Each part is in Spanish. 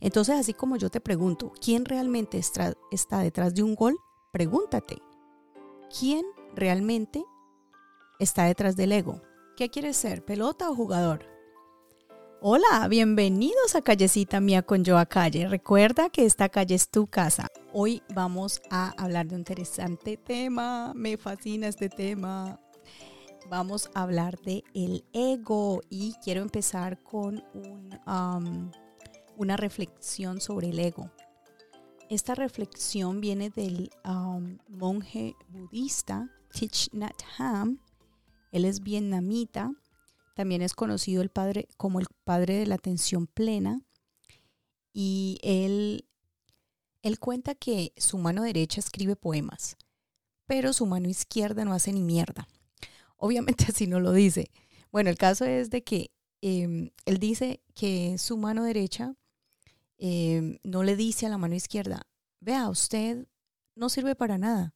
Entonces, así como yo te pregunto, ¿quién realmente está, detrás de un gol? Pregúntate, ¿quién realmente está detrás del ego? ¿Qué quieres ser, pelota o jugador? Hola, bienvenidos a Callecita Mía con Joa Calle. Recuerda que esta calle es tu casa. Hoy vamos a hablar de un interesante tema. Me fascina este tema. Vamos a hablar de el ego y quiero empezar con una reflexión sobre el ego. Esta reflexión viene del monje budista Thich Nhat Hanh. Él es vietnamita también es conocido el padre como el padre de la atención plena. Y él, él cuenta que su mano derecha escribe poemas, pero su mano izquierda no hace ni mierda. Obviamente así no lo dice. Bueno, el caso es de que em, él dice que su mano derecha em, no le dice a la mano izquierda, vea, usted no sirve para nada,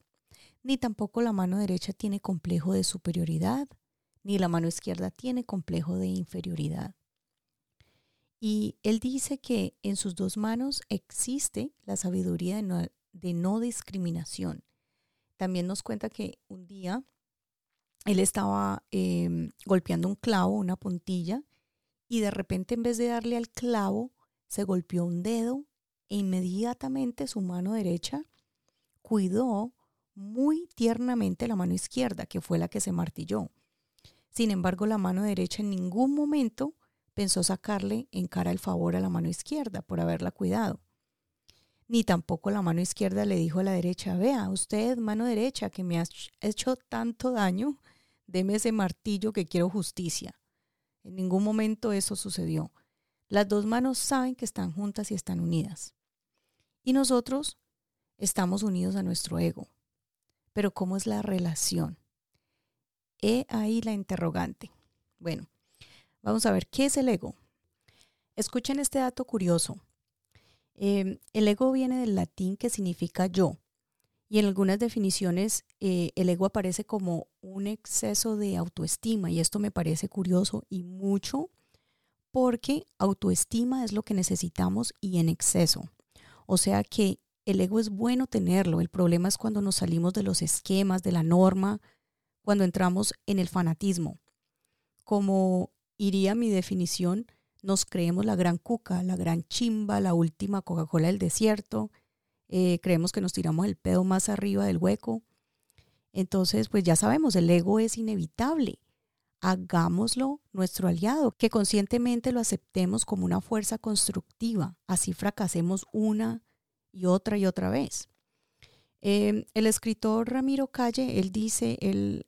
ni tampoco la mano derecha tiene complejo de superioridad, ni la mano izquierda tiene complejo de inferioridad. Y él dice que en sus dos manos existe la sabiduría de no, discriminación. También nos cuenta que un día él estaba em, golpeando un clavo, una puntilla, y de repente en vez de darle al clavo, se golpeó un dedo e inmediatamente su mano derecha cuidó muy tiernamente la mano izquierda, que fue la que se martilló. Sin embargo, la mano derecha en ningún momento pensó sacarle en cara el favor a la mano izquierda por haberla cuidado. Ni tampoco la mano izquierda le dijo a la derecha, vea, usted, mano derecha, que me ha hecho tanto daño, deme ese martillo que quiero justicia. En ningún momento eso sucedió. Las dos manos saben que están juntas y están unidas. Y nosotros estamos unidos a nuestro ego. Pero ¿cómo es la relación? He ahí la interrogante. Bueno, vamos a ver, ¿qué es el ego? Escuchen este dato curioso. Em, el ego viene del latín que significa yo. Y en algunas definiciones eh, el ego aparece como un exceso de autoestima. Y esto me parece curioso y mucho porque autoestima es lo que necesitamos y en exceso. O sea que el ego es bueno tenerlo. El problema es cuando nos salimos de los esquemas, de la norma, cuando entramos en el fanatismo. Como iría mi definición, nos creemos la gran cuca, la gran chimba, la última Coca-Cola del desierto, eh, creemos que nos tiramos el pedo más arriba del hueco. Entonces, pues ya sabemos, el ego es inevitable. Hagámoslo nuestro aliado, que conscientemente lo aceptemos como una fuerza constructiva, así fracasemos una y otra y otra vez. Em, el escritor Ramiro Calle, él dice, él,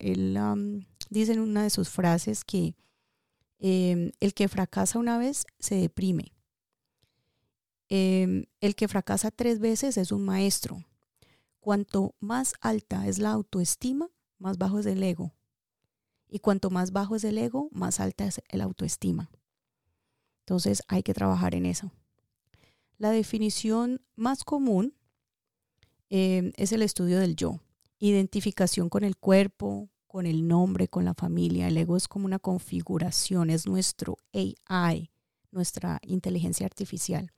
dice en una de sus frases que em, el que fracasa una vez se deprime. Em, el que fracasa tres veces es un maestro. Cuanto más alta es la autoestima, más bajo es el ego. Y cuanto más bajo es el ego, más alta es la autoestima. Entonces hay que trabajar en eso. La definición más común Em, es el estudio del yo. Identificación con el cuerpo, con el nombre, con la familia. El ego es como una configuración, es nuestro AI, nuestra inteligencia artificial.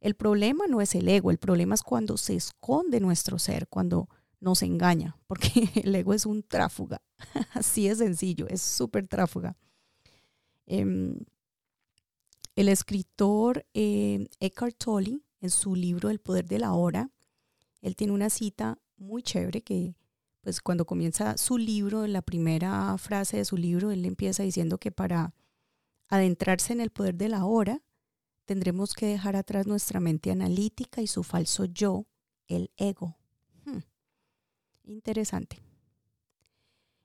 El problema no es el ego, el problema es cuando se esconde nuestro ser, cuando nos engaña, porque el ego es un tráfuga. Así es sencillo, es súper tráfuga. Em, el escritor eh, Eckhart Tolle, en su libro El poder de la hora, él tiene una cita muy chévere que, pues cuando comienza su libro, en la primera frase de su libro, él empieza diciendo que para adentrarse en el poder de la hora, tendremos que dejar atrás nuestra mente analítica y su falso yo, el ego. Interesante.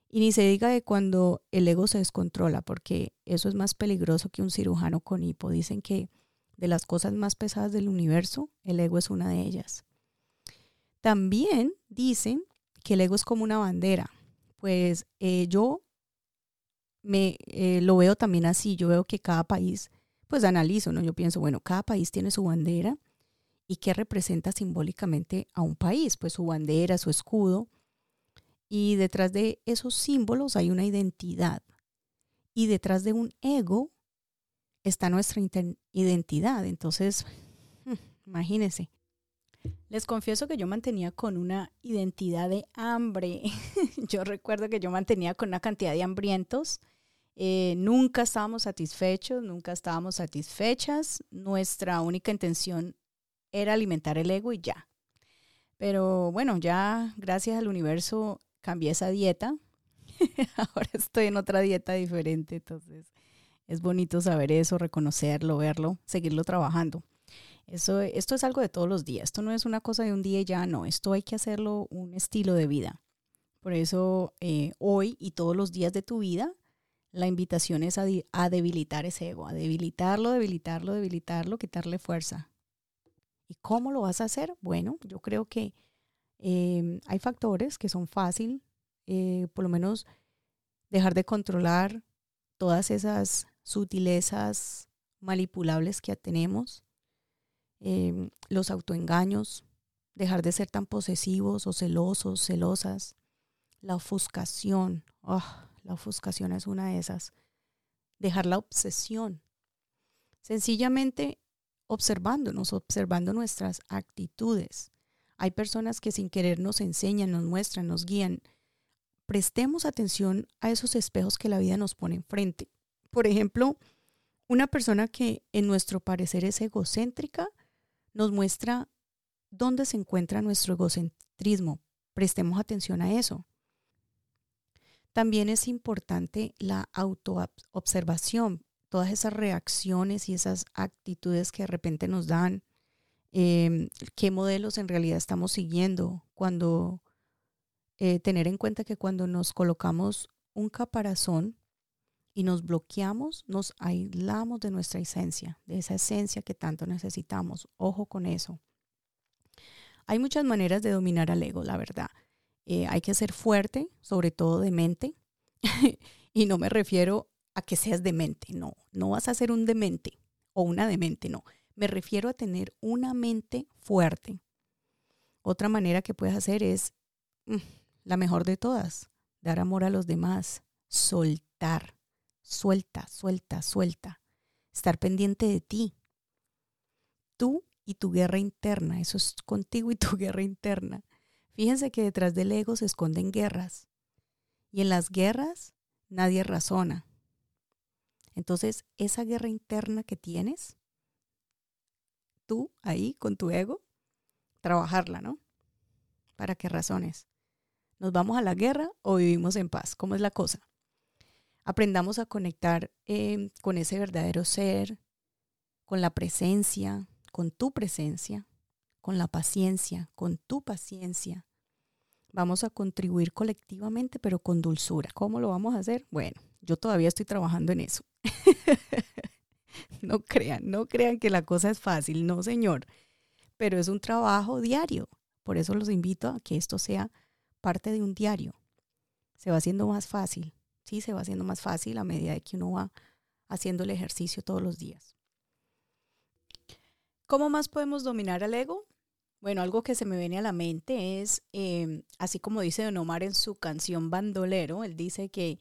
Y ni se diga de cuando el ego se descontrola, porque eso es más peligroso que un cirujano con hipo. Dicen que de las cosas más pesadas del universo, el ego es una de ellas. También dicen que el ego es como una bandera. Pues eh, yo me eh, lo veo también así. Yo veo que cada país, pues analizo, ¿no? Yo pienso, bueno, cada país tiene su bandera y qué representa simbólicamente a un país, pues su bandera, su escudo. Y detrás de esos símbolos hay una identidad. Y detrás de un ego está nuestra identidad. Entonces, Imagínense. Les confieso que yo mantenía con una identidad de hambre. yo recuerdo que yo mantenía con una cantidad de hambrientos. Eh, nunca estábamos satisfechos, nunca estábamos satisfechas. Nuestra única intención era alimentar el ego y ya. Pero bueno, ya gracias al universo cambié esa dieta. Ahora estoy en otra dieta diferente, entonces es bonito saber eso, reconocerlo, verlo, seguirlo trabajando. Eso, esto es algo de todos los días. Esto no es una cosa de un día y ya, no. Esto hay que hacerlo un estilo de vida. Por eso eh, hoy y todos los días de tu vida, la invitación es a, debilitar ese ego, a debilitarlo, debilitarlo, debilitarlo, quitarle fuerza. ¿Y cómo lo vas a hacer? Bueno, yo creo que em, hay factores que son fácil, eh, por lo menos dejar de controlar todas esas sutilezas manipulables que tenemos Em, los autoengaños, dejar de ser tan posesivos o celosos, celosas, la ofuscación, ah, la ofuscación es una de esas, dejar la obsesión, sencillamente observándonos, observando nuestras actitudes. Hay personas que sin querer nos enseñan, nos muestran, nos guían. Prestemos atención a esos espejos que la vida nos pone enfrente. Por ejemplo, una persona que en nuestro parecer es egocéntrica, nos muestra dónde se encuentra nuestro egocentrismo. Prestemos atención a eso. También es importante la autoobservación, todas esas reacciones y esas actitudes que de repente nos dan, em, qué modelos en realidad estamos siguiendo, cuando eh, tener en cuenta que cuando nos colocamos un caparazón y nos bloqueamos, nos aislamos de nuestra esencia, de esa esencia que tanto necesitamos. Ojo con eso. Hay muchas maneras de dominar al ego, la verdad. Eh, hay que ser fuerte, sobre todo de mente. y no me refiero a que seas demente, no, no vas a ser un demente o una demente, no. Me refiero a tener una mente fuerte. Otra manera que puedes hacer es mm, la mejor de todas, dar amor a los demás, soltar suelta, suelta, suelta. Estar pendiente de ti. Tú y tu guerra interna, eso es contigo y tu guerra interna. Fíjense que detrás del ego se esconden guerras. Y en las guerras nadie razona. Entonces, esa guerra interna que tienes, tú ahí con tu ego, trabajarla, ¿no? Para que razones. ¿Nos vamos a la guerra o vivimos en paz? ¿Cómo es la cosa? aprendamos a conectar em, con ese verdadero ser, con la presencia, con tu presencia, con la paciencia, con tu paciencia. Vamos a contribuir colectivamente, pero con dulzura. ¿Cómo lo vamos a hacer? Bueno, yo todavía estoy trabajando en eso. no crean, no crean que la cosa es fácil, no señor, pero es un trabajo diario. Por eso los invito a que esto sea parte de un diario. Se va haciendo más fácil sí se va haciendo más fácil a medida de que uno va haciendo el ejercicio todos los días. ¿Cómo más podemos dominar al ego? Bueno, algo que se me viene a la mente es, em, así como dice Don Omar en su canción Bandolero, él dice que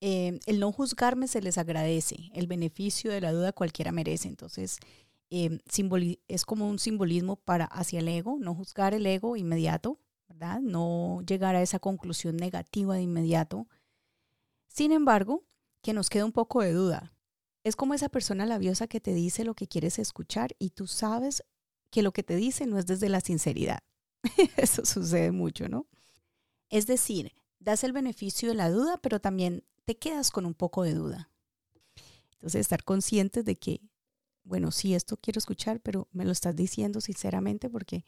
em, el no juzgarme se les agradece, el beneficio de la duda cualquiera merece. Entonces, em, es como un simbolismo para hacia el ego, no juzgar el ego inmediato, ¿verdad? No llegar a esa conclusión negativa de inmediato, sin embargo, que nos queda un poco de duda. Es como esa persona labiosa que te dice lo que quieres escuchar y tú sabes que lo que te dice no es desde la sinceridad. Eso sucede mucho, ¿no? Es decir, das el beneficio de la duda, pero también te quedas con un poco de duda. Entonces, estar conscientes de que, bueno, sí, esto quiero escuchar, pero me lo estás diciendo sinceramente porque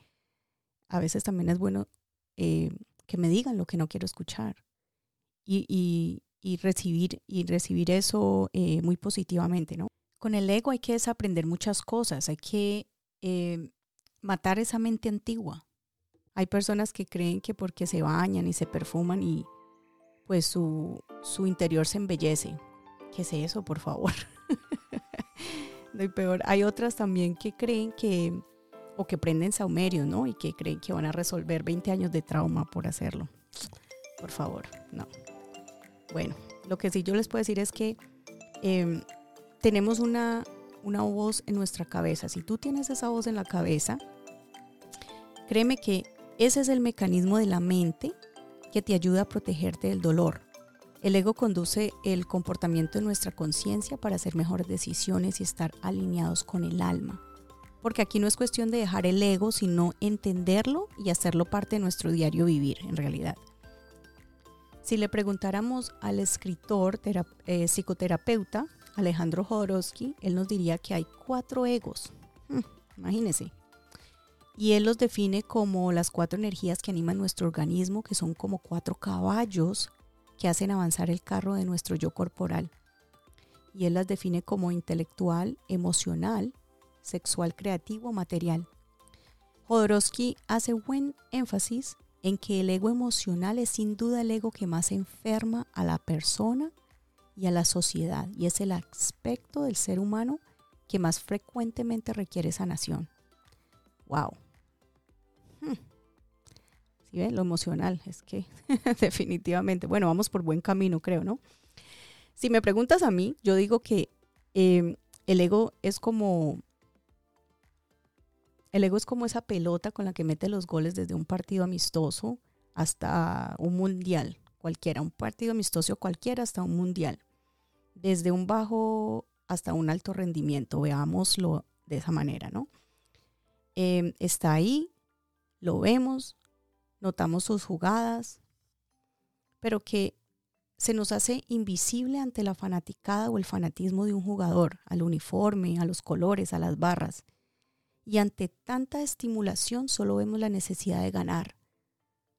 a veces también es bueno eh, que me digan lo que no quiero escuchar. y, y recibir, y recibir eso eh, muy positivamente, ¿no? Con el ego hay que desaprender muchas cosas, hay que eh, matar esa mente antigua. Hay personas que creen que porque se bañan y se perfuman y pues su, su interior se embellece. ¿Qué es eso, por favor? no hay peor. Hay otras también que creen que, o que prenden saumerio, ¿no? Y que creen que van a resolver 20 años de trauma por hacerlo. Por favor, no. Bueno, lo que sí yo les puedo decir es que em, tenemos una, una voz en nuestra cabeza. Si tú tienes esa voz en la cabeza, créeme que ese es el mecanismo de la mente que te ayuda a protegerte del dolor. El ego conduce el comportamiento de nuestra conciencia para hacer mejores decisiones y estar alineados con el alma. Porque aquí no es cuestión de dejar el ego, sino entenderlo y hacerlo parte de nuestro diario vivir, en realidad. Si le preguntáramos al escritor, eh, psicoterapeuta Alejandro Jodorowsky, él nos diría que hay cuatro egos. Hmm, imagínense. Y él los define como las cuatro energías que animan nuestro organismo, que son como cuatro caballos que hacen avanzar el carro de nuestro yo corporal. Y él las define como intelectual, emocional, sexual, creativo, material. Jodorowsky hace buen énfasis en que el ego emocional es sin duda el ego que más enferma a la persona y a la sociedad y es el aspecto del ser humano que más frecuentemente requiere sanación. ¡Wow! ¿Sí? Lo emocional, es que definitivamente, bueno, vamos por buen camino, creo, ¿no? Si me preguntas a mí, yo digo que em, el ego es como el ego es como esa pelota con la que mete los goles desde un partido amistoso hasta un mundial, cualquiera, un partido amistoso cualquiera hasta un mundial. Desde un bajo hasta un alto rendimiento, veámoslo de esa manera, ¿no? Em, está ahí, lo vemos, notamos sus jugadas, pero que se nos hace invisible ante la fanaticada o el fanatismo de un jugador, al uniforme, a los colores, a las barras y ante tanta estimulación solo vemos la necesidad de ganar.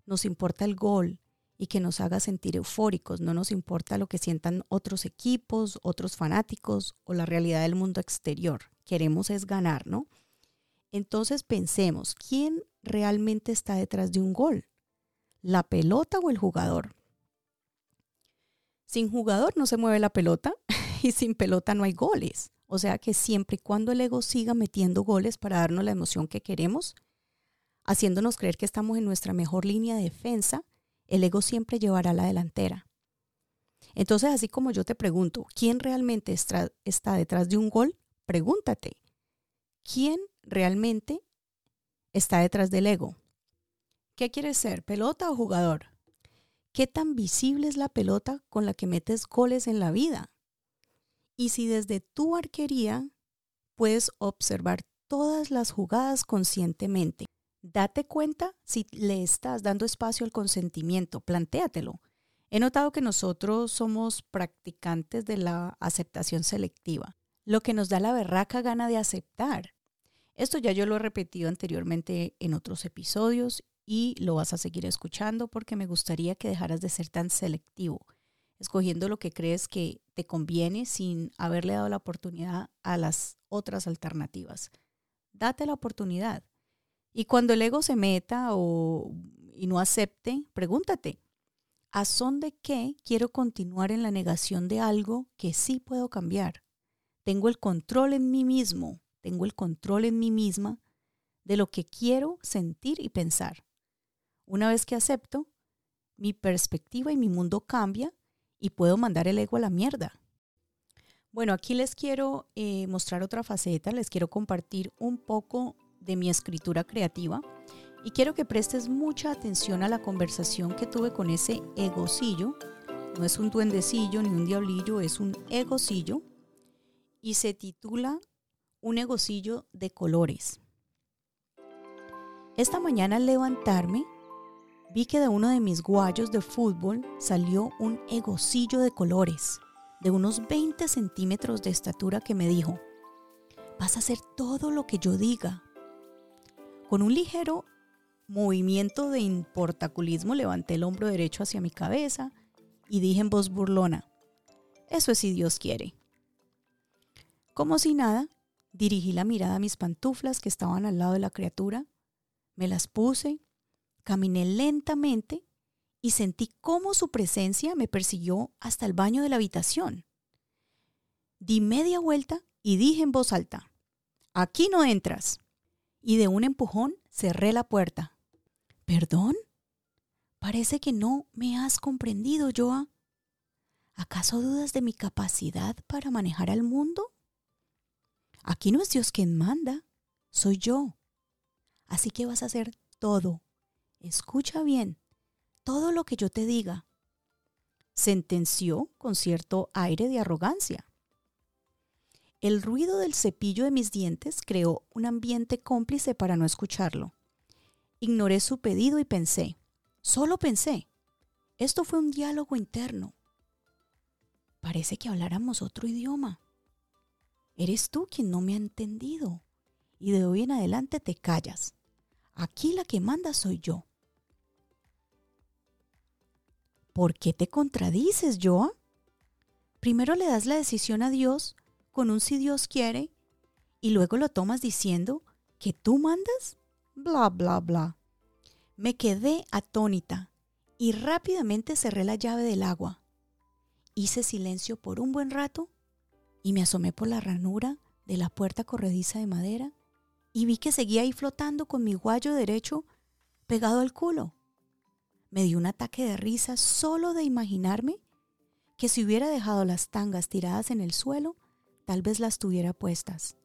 Nos importa el gol y que nos haga sentir eufóricos, no nos importa lo que sientan otros equipos, otros fanáticos o la realidad del mundo exterior. Queremos es ganar, ¿no? Entonces pensemos, ¿quién realmente está detrás de un gol? ¿La pelota o el jugador? Sin jugador no se mueve la pelota y sin pelota no hay goles. O sea que siempre y cuando el ego siga metiendo goles para darnos la emoción que queremos, haciéndonos creer que estamos en nuestra mejor línea de defensa, el ego siempre llevará la delantera. Entonces, así como yo te pregunto, ¿quién realmente está, detrás de un gol? Pregúntate, ¿quién realmente está detrás del ego? ¿Qué quieres ser, pelota o jugador? ¿Qué tan visible es la pelota con la que metes goles en la vida? Y si desde tu arquería puedes observar todas las jugadas conscientemente, date cuenta si le estás dando espacio al consentimiento, plantéatelo. He notado que nosotros somos practicantes de la aceptación selectiva, lo que nos da la berraca gana de aceptar. Esto ya yo lo he repetido anteriormente en otros episodios y lo vas a seguir escuchando porque me gustaría que dejaras de ser tan selectivo escogiendo lo que crees que te conviene sin haberle dado la oportunidad a las otras alternativas. Date la oportunidad. Y cuando el ego se meta o, y no acepte, pregúntate, ¿a son de qué quiero continuar en la negación de algo que sí puedo cambiar? Tengo el control en mí mismo, tengo el control en mí misma de lo que quiero sentir y pensar. Una vez que acepto, mi perspectiva y mi mundo cambia y puedo mandar el ego a la mierda. Bueno, aquí les quiero eh, mostrar otra faceta, les quiero compartir un poco de mi escritura creativa y quiero que prestes mucha atención a la conversación que tuve con ese egocillo. No es un duendecillo ni un diablillo, es un egocillo y se titula Un egocillo de colores. Esta mañana al levantarme vi que de uno de mis guayos de fútbol salió un egocillo de colores, de unos 20 centímetros de estatura, que me dijo, vas a hacer todo lo que yo diga. Con un ligero movimiento de importaculismo levanté el hombro derecho hacia mi cabeza y dije en voz burlona, eso es si Dios quiere. Como si nada, dirigí la mirada a mis pantuflas que estaban al lado de la criatura, me las puse Caminé lentamente y sentí cómo su presencia me persiguió hasta el baño de la habitación. Di media vuelta y dije en voz alta, aquí no entras. Y de un empujón cerré la puerta. ¿Perdón? Parece que no me has comprendido, Joa. ¿Acaso dudas de mi capacidad para manejar al mundo? Aquí no es Dios quien manda, soy yo. Así que vas a hacer todo. Escucha bien, todo lo que yo te diga. Sentenció con cierto aire de arrogancia. El ruido del cepillo de mis dientes creó un ambiente cómplice para no escucharlo. Ignoré su pedido y pensé, solo pensé, esto fue un diálogo interno. Parece que habláramos otro idioma. Eres tú quien no me ha entendido y de hoy en adelante te callas. Aquí la que manda soy yo. ¿Por qué te contradices, Joa? Primero le das la decisión a Dios con un si Dios quiere y luego lo tomas diciendo que tú mandas? Bla, bla, bla. Me quedé atónita y rápidamente cerré la llave del agua. Hice silencio por un buen rato y me asomé por la ranura de la puerta corrediza de madera y vi que seguía ahí flotando con mi guayo derecho pegado al culo. Me dio un ataque de risa solo de imaginarme que si hubiera dejado las tangas tiradas en el suelo, tal vez las tuviera puestas.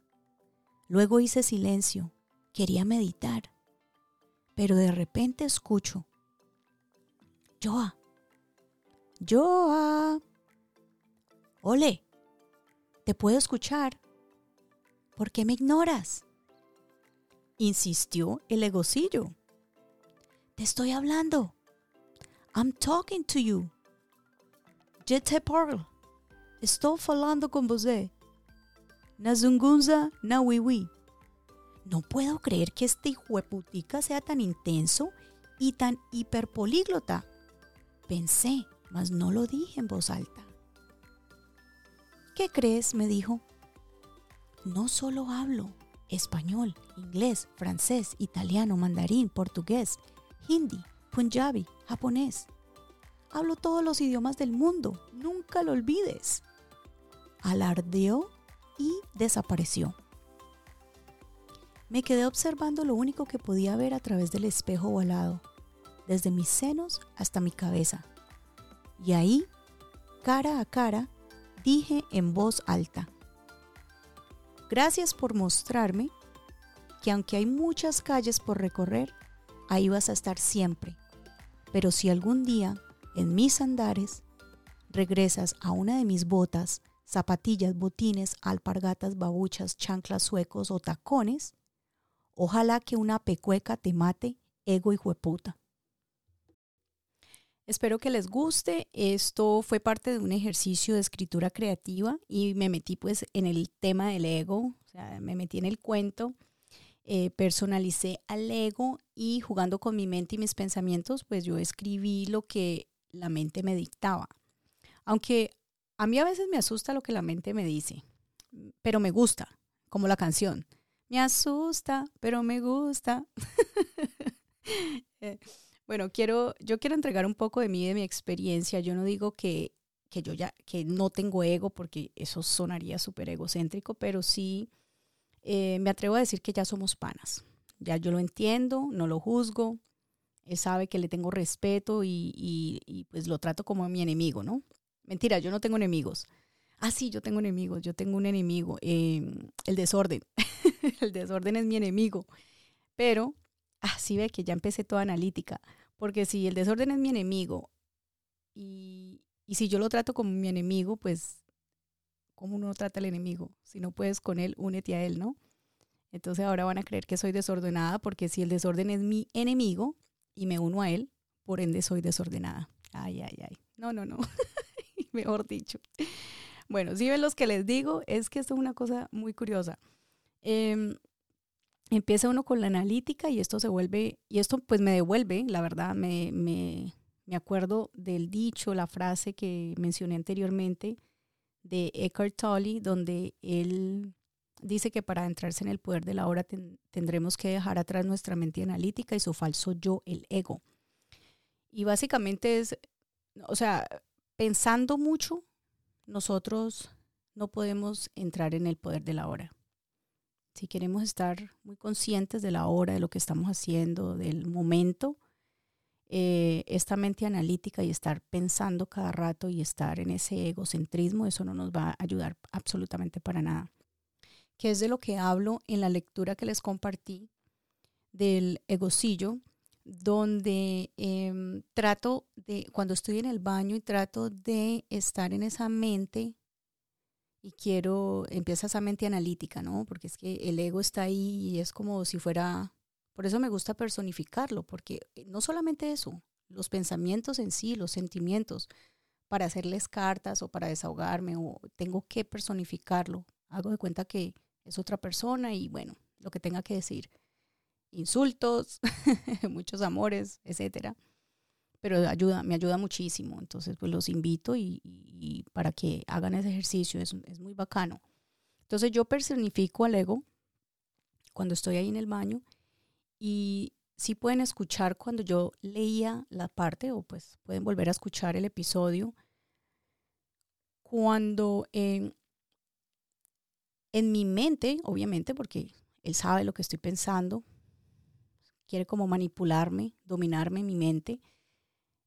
Luego hice silencio, quería meditar, pero de repente escucho, Joa, Joa, ole, te puedo escuchar. ¿Por qué me ignoras? Insistió el egocillo. Te estoy hablando. I'm talking to you. Je te parle. Estoy hablando con vos. Nazungunza na wiwi. No puedo creer que este hijueputica sea tan intenso y tan hiperpolíglota. Pensé, mas no lo dije en voz alta. ¿Qué crees? me dijo. No solo hablo español, inglés, francés, italiano, mandarín, portugués, hindi, punjabi, japonés. Hablo todos los idiomas del mundo, nunca lo olvides. Alardeó y desapareció. Me quedé observando lo único que podía ver a través del espejo volado, desde mis senos hasta mi cabeza. Y ahí, cara a cara, dije en voz alta, Gracias por mostrarme que aunque hay muchas calles por recorrer, ahí vas a estar siempre. Pero si algún día, en mis andares, regresas a una de mis botas zapatillas, botines, alpargatas, babuchas, chanclas suecos o tacones, ojalá que una pecueca te mate, ego y jueputa. Espero que les guste. Esto fue parte de un ejercicio de escritura creativa y me metí pues en el tema del ego, o sea, me metí en el cuento, eh, personalicé al ego y jugando con mi mente y mis pensamientos, pues yo escribí lo que la mente me dictaba. Aunque a mí a veces me asusta lo que la mente me dice, pero me gusta, como la canción. Me asusta, pero me gusta. Eh, bueno, quiero, yo quiero entregar un poco de mí, de mi experiencia. Yo no digo que, que yo ya, que no tengo ego, porque eso sonaría súper egocéntrico, pero sí eh, me atrevo a decir que ya somos panas. Ya yo lo entiendo, no lo juzgo. Él sabe que le tengo respeto y, y pues lo trato como mi enemigo, ¿no? Mentira, yo no tengo enemigos. Ah, sí, yo tengo enemigos, yo tengo un enemigo, em, el desorden. el desorden es mi enemigo. Pero, ah, sí ve que ya empecé toda analítica, porque si el desorden es mi enemigo y, y si yo lo trato como mi enemigo, pues, ¿cómo uno trata al enemigo? Si no puedes con él, únete a él, ¿no? Entonces ahora van a creer que soy desordenada porque si el desorden es mi enemigo y me uno a él, por ende soy desordenada. Ay, ay, ay. No, no, no. mejor dicho. Bueno, si ven los que les digo, es que esto es una cosa muy curiosa. Em, empieza uno con la analítica y esto se vuelve, y esto pues me devuelve, la verdad, me, me, me acuerdo del dicho, la frase que mencioné anteriormente de Eckhart Tolle, donde él dice que para entrarse en el poder de la hora tendremos que dejar atrás nuestra mente analítica y su falso yo, el ego. Y básicamente es, o sea, pensando mucho, nosotros no podemos entrar en el poder de la hora. Si queremos estar muy conscientes de la hora, de lo que estamos haciendo, del momento, eh, esta mente analítica y estar pensando cada rato y estar en ese egocentrismo, eso no nos va a ayudar absolutamente para nada. que es de lo que hablo en la lectura que les compartí del egocillo, donde em, trato de, cuando estoy en el baño y trato de estar en esa mente y quiero, empieza esa mente analítica, ¿no? Porque es que el ego está ahí y es como si fuera, por eso me gusta personificarlo, porque no solamente eso, los pensamientos en sí, los sentimientos, para hacerles cartas o para desahogarme o tengo que personificarlo. Hago de cuenta que es otra persona y bueno, lo que tenga que decir. Insultos, muchos amores, etcétera. Pero ayuda, me ayuda muchísimo. Entonces, pues los invito y, para que hagan ese ejercicio, es, es muy bacano. Entonces, yo personifico al ego cuando estoy ahí en el baño y si pueden escuchar cuando yo leía la parte o pues pueden volver a escuchar el episodio. Cuando en mi mente, obviamente, porque él sabe lo que estoy pensando, quiere como manipularme, dominarme mi mente.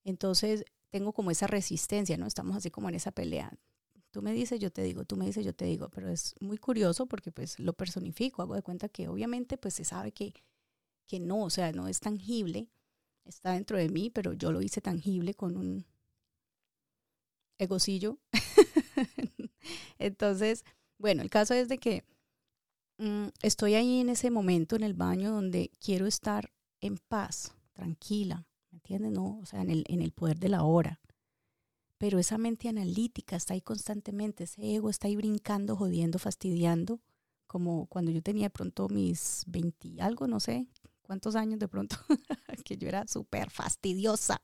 Entonces tengo como esa resistencia, ¿no? Estamos así como en esa pelea. Tú me dices, yo te digo, tú me dices, yo te digo, pero es muy curioso porque pues lo personifico, hago de cuenta que obviamente pues se sabe que que no, o sea, no es tangible, está dentro de mí, pero yo lo hice tangible con un egocillo. Entonces, bueno, el caso es de que mm, estoy ahí en ese momento en el baño donde quiero estar en paz, tranquila, ¿me entiendes? No, o sea, en el, en el poder de la hora. Pero esa mente analítica está ahí constantemente, ese ego está ahí brincando, jodiendo, fastidiando, como cuando yo tenía de pronto mis 20 algo, no sé, cuántos años de pronto, que yo era súper fastidiosa,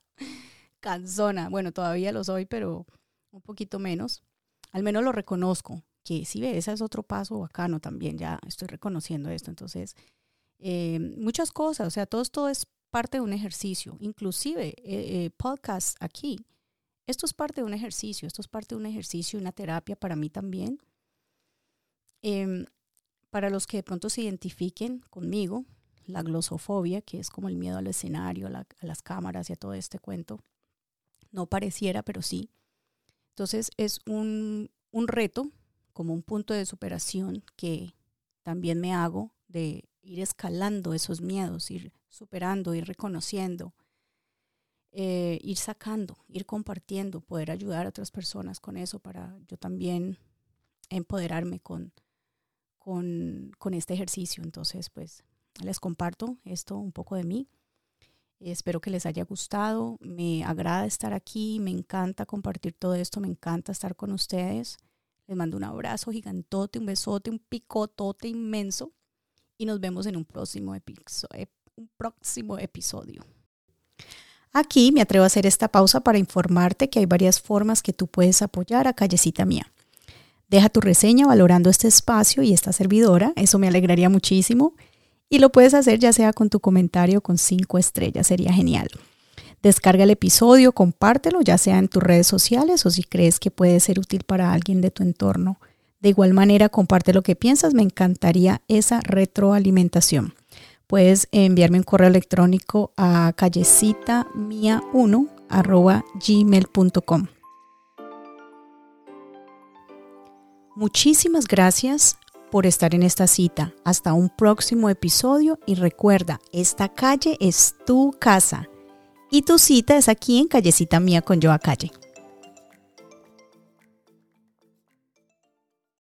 cansona. Bueno, todavía lo soy, pero un poquito menos. Al menos lo reconozco, que ve, ese es otro paso bacano también, ya estoy reconociendo esto. Entonces, eh, muchas cosas, o sea, todo esto es parte de un ejercicio, inclusive eh, eh, podcast aquí. Esto es parte de un ejercicio, esto es parte de un ejercicio, una terapia para mí también. Em, para los que de pronto se identifiquen conmigo, la glosofobia, que es como el miedo al escenario, a, las cámaras y a todo este cuento. No pareciera, pero sí. Entonces es un, un reto, como un punto de superación que también me hago de ir escalando esos miedos, ir superando, ir reconociendo, eh, ir sacando, ir compartiendo, poder ayudar a otras personas con eso para yo también empoderarme con, con, con este ejercicio. Entonces, pues les comparto esto un poco de mí. Espero que les haya gustado. Me agrada estar aquí, me encanta compartir todo esto, me encanta estar con ustedes. Les mando un abrazo gigantote, un besote, un picotote inmenso y nos vemos en un próximo, episodio. Aquí me atrevo a hacer esta pausa para informarte que hay varias formas que tú puedes apoyar a Callecita Mía. Deja tu reseña valorando este espacio y esta servidora, eso me alegraría muchísimo. Y lo puedes hacer ya sea con tu comentario con cinco estrellas, sería genial. Descarga el episodio, compártelo, ya sea en tus redes sociales o si crees que puede ser útil para alguien de tu entorno. De igual manera, comparte lo que piensas, me encantaría esa retroalimentación. Puedes enviarme un correo electrónico a callecitamia1 gmail.com. Muchísimas gracias por estar en esta cita. Hasta un próximo episodio y recuerda, esta calle es tu casa y tu cita es aquí en Callecita Mía con Joa Calle.